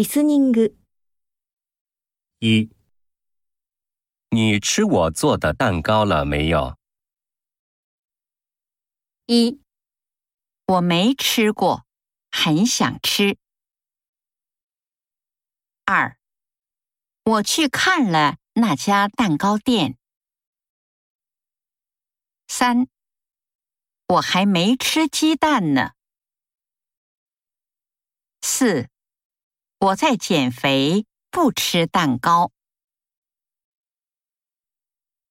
リスニング。一，你吃我做的蛋糕了没有？一，我没吃过，很想吃。二，我去看了那家蛋糕店。三，我还没吃鸡蛋呢。四， 我在减肥，不吃蛋糕。